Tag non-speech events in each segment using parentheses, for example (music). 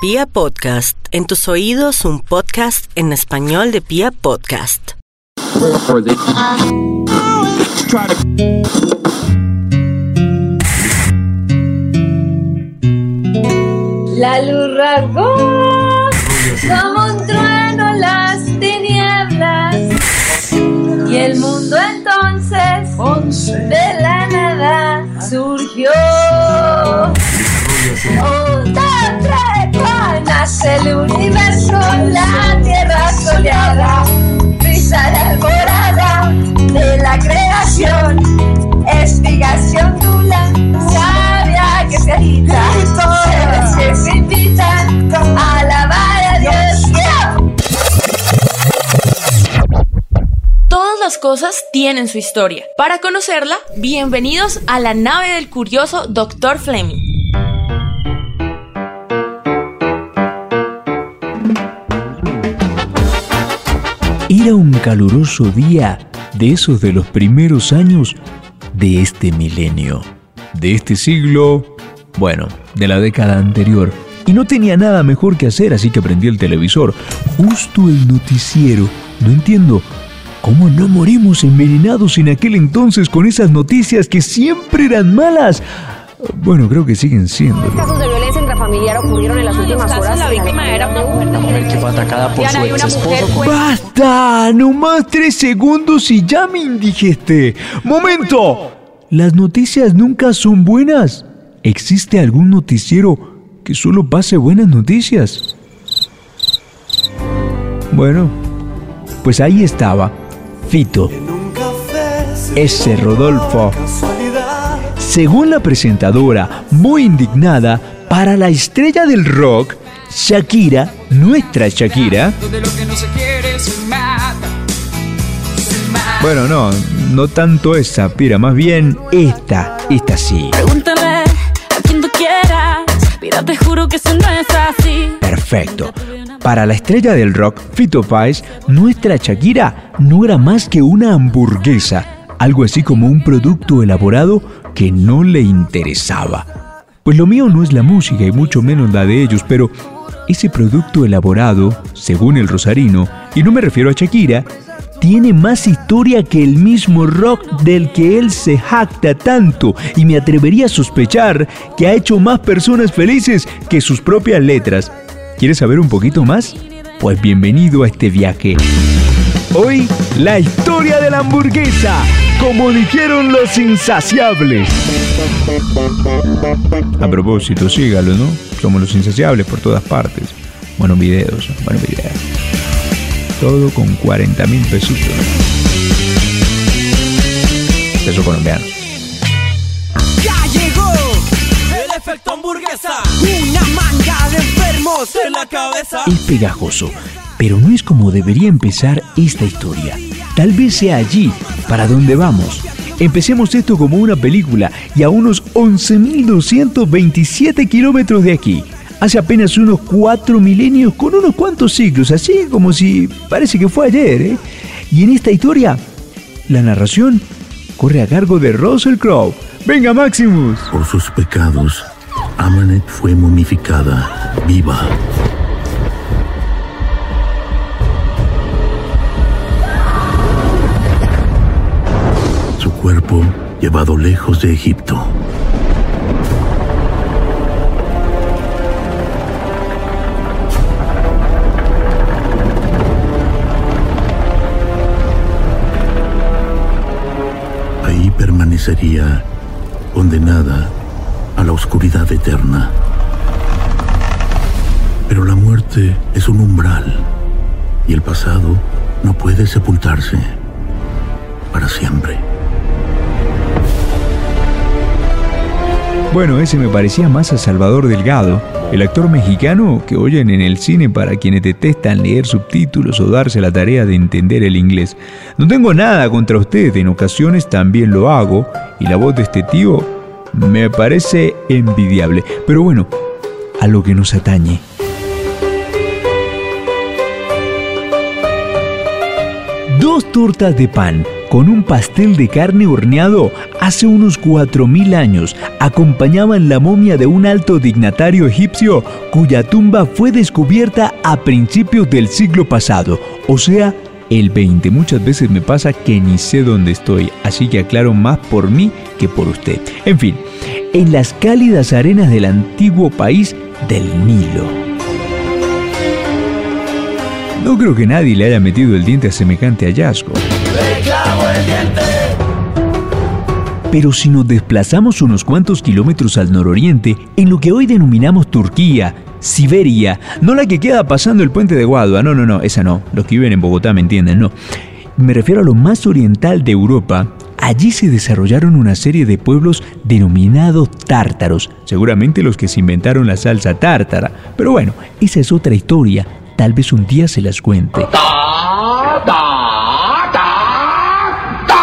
Pia Podcast, en tus oídos un podcast en español de Pia Podcast. La luz rasgó como un trueno las tinieblas y el mundo entonces de la nada surgió. Cosas tienen su historia. Para conocerla, bienvenidos a la nave del curioso Dr. Fleming. Era un caluroso día de esos de los primeros años de este milenio, de este siglo, bueno, de la década anterior. Y no tenía nada mejor que hacer, así que prendí el televisor. Justo el noticiero. No entiendo. ¿Cómo no morimos envenenados en aquel entonces con esas noticias que siempre eran malas? Bueno, creo que siguen siendo. casos de violencia intrafamiliar ocurrieron en las últimas horas. La víctima era una mujer. Una mujer que fue atacada por su ex esposo. ¡Basta! No más tres segundos y ya me indigeste. ¡Momento! Las noticias nunca son buenas. ¿Existe algún noticiero que solo pase buenas noticias? Bueno, pues ahí estaba. Fito. Ese Rodolfo. Según la presentadora, muy indignada, para la estrella del rock, Shakira, nuestra Shakira. Bueno, no, no tanto esa, pira, más bien esta, esta sí. Pregúntale a quien tú quieras, mira, te juro que eso no es así. Perfecto. Para la estrella del rock, Fito Páez, nuestra Shakira no era más que una hamburguesa, algo así como un producto elaborado que no le interesaba. Pues lo mío no es la música y mucho menos la de ellos, pero ese producto elaborado, según el Rosarino, y no me refiero a Shakira, tiene más historia que el mismo rock del que él se jacta tanto y me atrevería a sospechar que ha hecho más personas felices que sus propias letras. ¿Quieres saber un poquito más? Pues bienvenido a este viaje. Hoy, la historia de la hamburguesa, como dijeron los insaciables. A propósito, sígalo, ¿no? Somos los insaciables por todas partes. Buenos videos, buenos videos. Todo con 40 mil pesitos. Peso colombiano. Ya llegó el efecto hamburguesa. Enfermos en la cabeza. Es pegajoso, pero no es como debería empezar esta historia. Tal vez sea allí, para donde vamos. Empecemos esto como una película y a unos 11.227 kilómetros de aquí. Hace apenas unos cuatro milenios con unos cuantos siglos, así como si parece que fue ayer. ¿eh? Y en esta historia, la narración corre a cargo de Russell Crowe. Venga, Maximus. Por sus pecados, Amanet fue momificada, viva. Su cuerpo llevado lejos de Egipto. Ahí permanecería condenada a la oscuridad eterna. Pero la muerte es un umbral y el pasado no puede sepultarse para siempre. Bueno, ese me parecía más a Salvador Delgado, el actor mexicano que oyen en el cine para quienes detestan leer subtítulos o darse la tarea de entender el inglés. No tengo nada contra usted, en ocasiones también lo hago, y la voz de este tío me parece envidiable. Pero bueno, a lo que nos atañe. Dos tortas de pan, con un pastel de carne horneado hace unos 4.000 años acompañaban la momia de un alto dignatario egipcio cuya tumba fue descubierta a principios del siglo pasado, o sea, el 20. Muchas veces me pasa que ni sé dónde estoy, así que aclaro más por mí que por usted. En fin, en las cálidas arenas del antiguo país del Nilo. No creo que nadie le haya metido el diente a semejante hallazgo. Pero si nos desplazamos unos cuantos kilómetros al nororiente, en lo que hoy denominamos Turquía, Siberia, no la que queda pasando el puente de Guadua, no, no, no, esa no, los que viven en Bogotá me entienden, no. Me refiero a lo más oriental de Europa, allí se desarrollaron una serie de pueblos denominados tártaros, seguramente los que se inventaron la salsa tártara, pero bueno, esa es otra historia, tal vez un día se las cuente.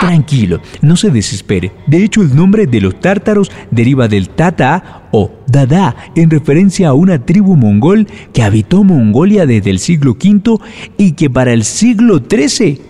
Tranquilo, no se desespere. De hecho, el nombre de los tártaros deriva del Tata o Dada, en referencia a una tribu mongol que habitó Mongolia desde el siglo V y que para el siglo XIII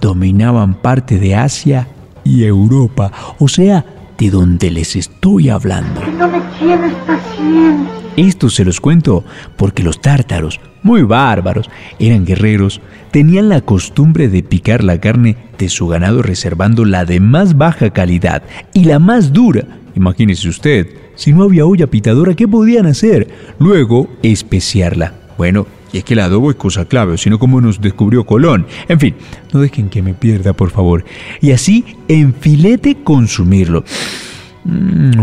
dominaban parte de Asia y Europa, o sea, de donde les estoy hablando. No me tienes paciente. Esto se los cuento porque los tártaros, muy bárbaros, eran guerreros, tenían la costumbre de picar la carne de su ganado reservando la de más baja calidad y la más dura. Imagínese usted, si no había olla pitadora, ¿qué podían hacer? Luego, especiarla. Bueno, y es que el adobo es cosa clave, sino como nos descubrió Colón. En fin, no dejen que me pierda, por favor. Y así, en filete, consumirlo. Mm,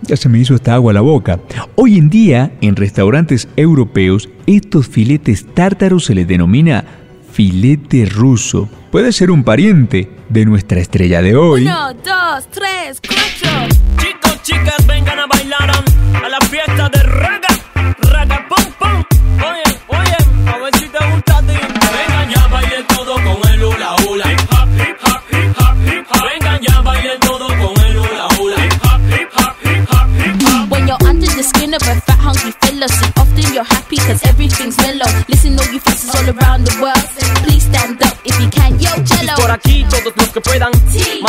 ya se me hizo esta agua a la boca. Hoy en día, en restaurantes europeos, estos filetes tártaros se les denomina filete ruso. Puede ser un pariente de nuestra estrella de hoy. Uno, dos, tres, cuatro. Chicos, chicas, vengan a bailar a la fiesta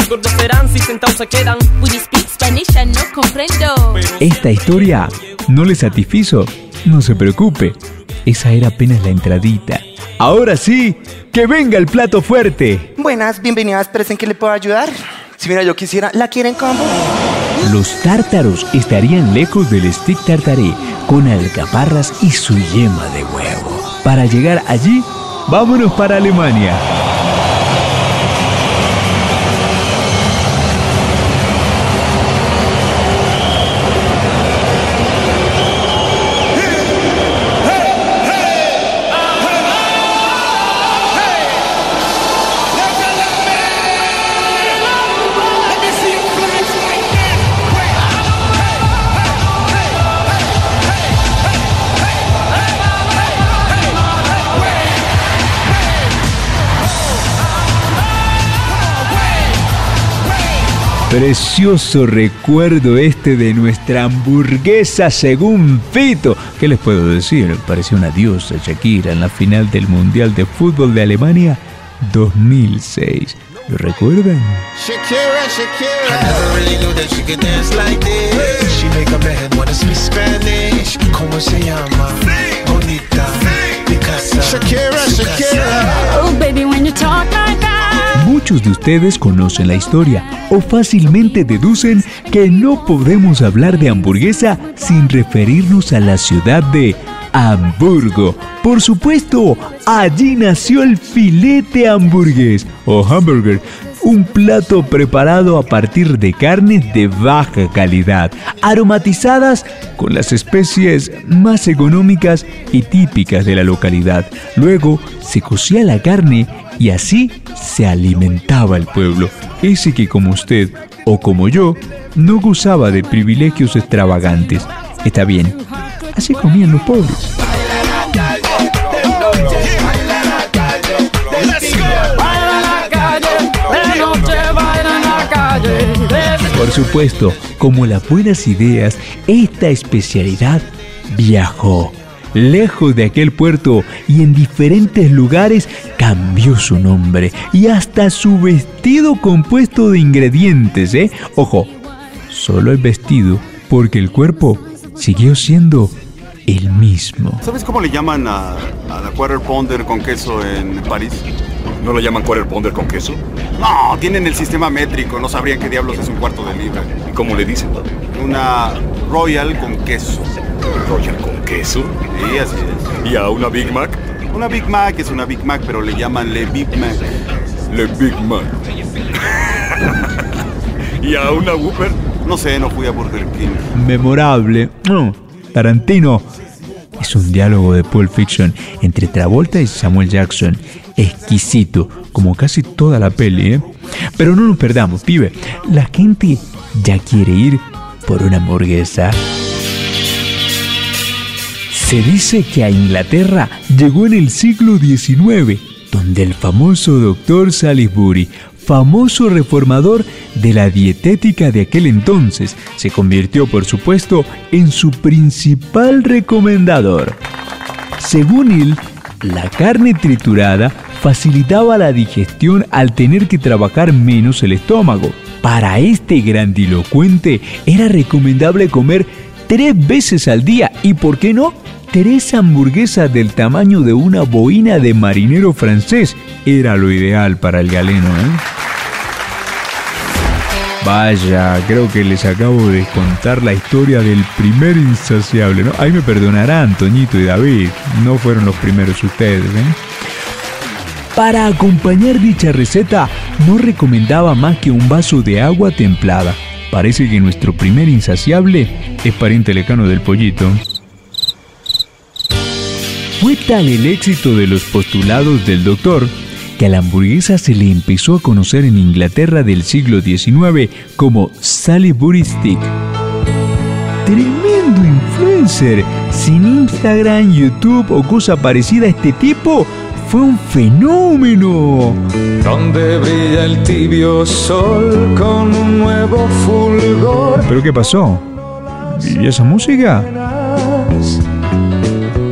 Sí. más gordos serán si sentados se quedan. Would you speak Spanish? I no comprendo. Esta historia no le satisfizo. No se preocupe. Esa era apenas la entradita. Ahora sí, que venga el plato fuerte. Buenas, bienvenidas, pero ¿en qué le puedo ayudar? Si mira, yo quisiera, ¿la quieren combo? Los tártaros estarían lejos del stick tartaré con alcaparras y su yema de huevo. Para llegar allí, vámonos para Alemania. Precioso recuerdo este de nuestra hamburguesa según Fito. ¿Qué les puedo decir? Parecía una diosa Shakira en la final del Mundial de Fútbol de Alemania 2006. ¿Lo recuerdan? Shakira, Shakira. I never really knew that she could dance like this. She make a man wanna speak Spanish. ¿Cómo se llama? Bonita. Shakira, Shakira. Oh, baby, when you talk. Muchos de ustedes conocen la historia o fácilmente deducen que no podemos hablar de hamburguesa sin referirnos a la ciudad de Hamburgo. Por supuesto, allí nació el filete hamburgués o hamburger, un plato preparado a partir de carnes de baja calidad, aromatizadas con las especies más económicas y típicas de la localidad. Luego se cocía la carne y así se alimentaba el pueblo, ese que como usted o como yo no gozaba de privilegios extravagantes. Está bien, así comían los pobres. Por supuesto, como las buenas ideas, esta especialidad viajó lejos de aquel puerto y en diferentes lugares cambió su nombre y hasta su vestido compuesto de ingredientes, ¿eh? Ojo, solo el vestido, porque el cuerpo siguió siendo el mismo. ¿Sabes cómo le llaman a, a la quarter pounder con queso en París? ¿No lo llaman quarter pounder con queso? No, tienen el sistema métrico, no sabrían qué diablos es un cuarto de libra. ¿Y cómo le dicen? Una Royal con queso. ¿Royal con queso? Sí, así es. ¿Y a una Big Mac? Una Big Mac es una Big Mac, pero le llaman Le Big Mac. Le Big Mac. (laughs) ¿Y a una Whopper? No sé, no fui a Burger King. Memorable. Tarantino. Es un diálogo de Pulp Fiction entre Travolta y Samuel Jackson. Exquisito, como casi toda la peli, ¿eh? Pero no nos perdamos, pibe. La gente ya quiere ir por una hamburguesa. Se dice que a Inglaterra llegó en el siglo XIX, donde el famoso doctor Salisbury, famoso reformador de la dietética de aquel entonces, se convirtió por supuesto en su principal recomendador. Según él, la carne triturada facilitaba la digestión al tener que trabajar menos el estómago. Para este grandilocuente era recomendable comer tres veces al día y, ¿por qué no? Tres hamburguesas del tamaño de una boina de marinero francés era lo ideal para el galeno. ¿eh? Vaya, creo que les acabo de contar la historia del primer insaciable. Ahí me perdonarán, Toñito y David, no fueron los primeros ustedes, ¿eh? Para acompañar dicha receta, no recomendaba más que un vaso de agua templada. Parece que nuestro primer insaciable es pariente lecano del pollito. Fue tal el éxito de los postulados del doctor que a la hamburguesa se le empezó a conocer en Inglaterra del siglo XIX como Salisbury Stick. Tremendo influencer, sin Instagram, YouTube o cosa parecida a este tipo, fue un fenómeno. Donde brilla el tibio sol con un nuevo fulgor. ¿Pero qué pasó? ¿Y esa música?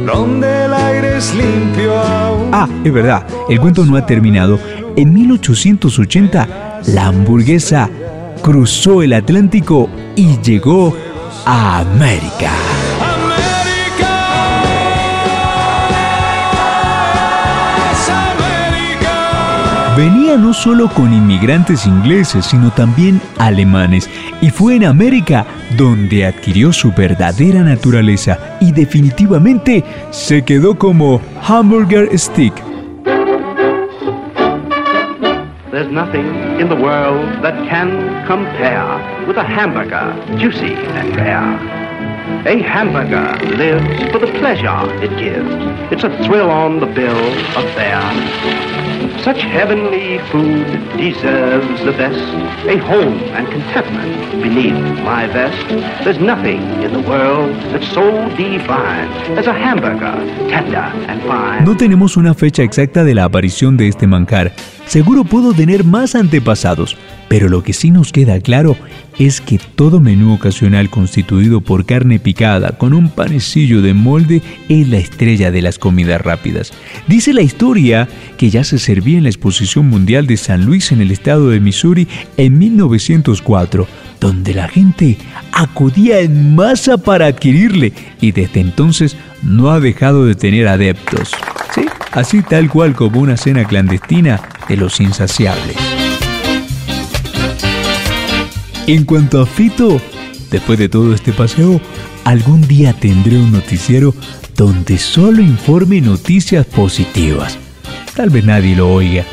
Donde el aire es limpio. Ah, es verdad, el cuento no ha terminado. En 1880, la hamburguesa cruzó el Atlántico y llegó a América. Venía no solo con inmigrantes ingleses, sino también alemanes, y fue en América donde adquirió su verdadera naturaleza y definitivamente se quedó como hamburger stick. There's nothing in the world that can compare with a hamburger, juicy and rare. A hamburger lives for the pleasure it gives. It's a thrill on the bill of fare. Such heavenly food deserves the best. A home and contentment beneath my vest. There's nothing in the world that's so divine as a hamburger, tender and fine. No tenemos una fecha exacta de la aparición de este manjar. Seguro pudo tener más antepasados, pero lo que sí nos queda claro es que todo menú ocasional constituido por carne picada con un panecillo de molde es la estrella de las comidas rápidas. Dice la historia que ya se servía en la Exposición Mundial de San Luis en el estado de Missouri en 1904, donde la gente acudía en masa para adquirirle y desde entonces no ha dejado de tener adeptos. Sí, así tal cual como una cena clandestina de los insaciables. En cuanto a Fito, después de todo este paseo, algún día tendré un noticiero donde solo informe noticias positivas. Tal vez nadie lo oiga,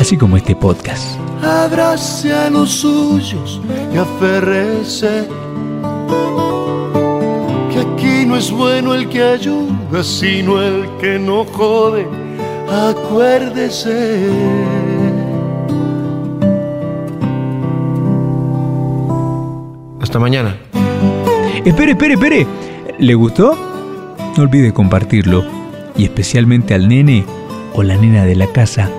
así como este podcast. Abrace a los suyos y aférrese. Que aquí no es bueno el que ayuda, sino el que no jode. Acuérdese. Hasta mañana. Espere, espere, espere. ¿Le gustó? No olvide compartirlo. Y especialmente al nene o la nena de la casa.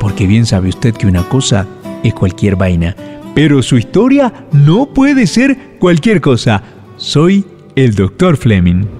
Porque bien sabe usted que una cosa es cualquier vaina. Pero su historia no puede ser cualquier cosa. Soy el Dr. Fleming.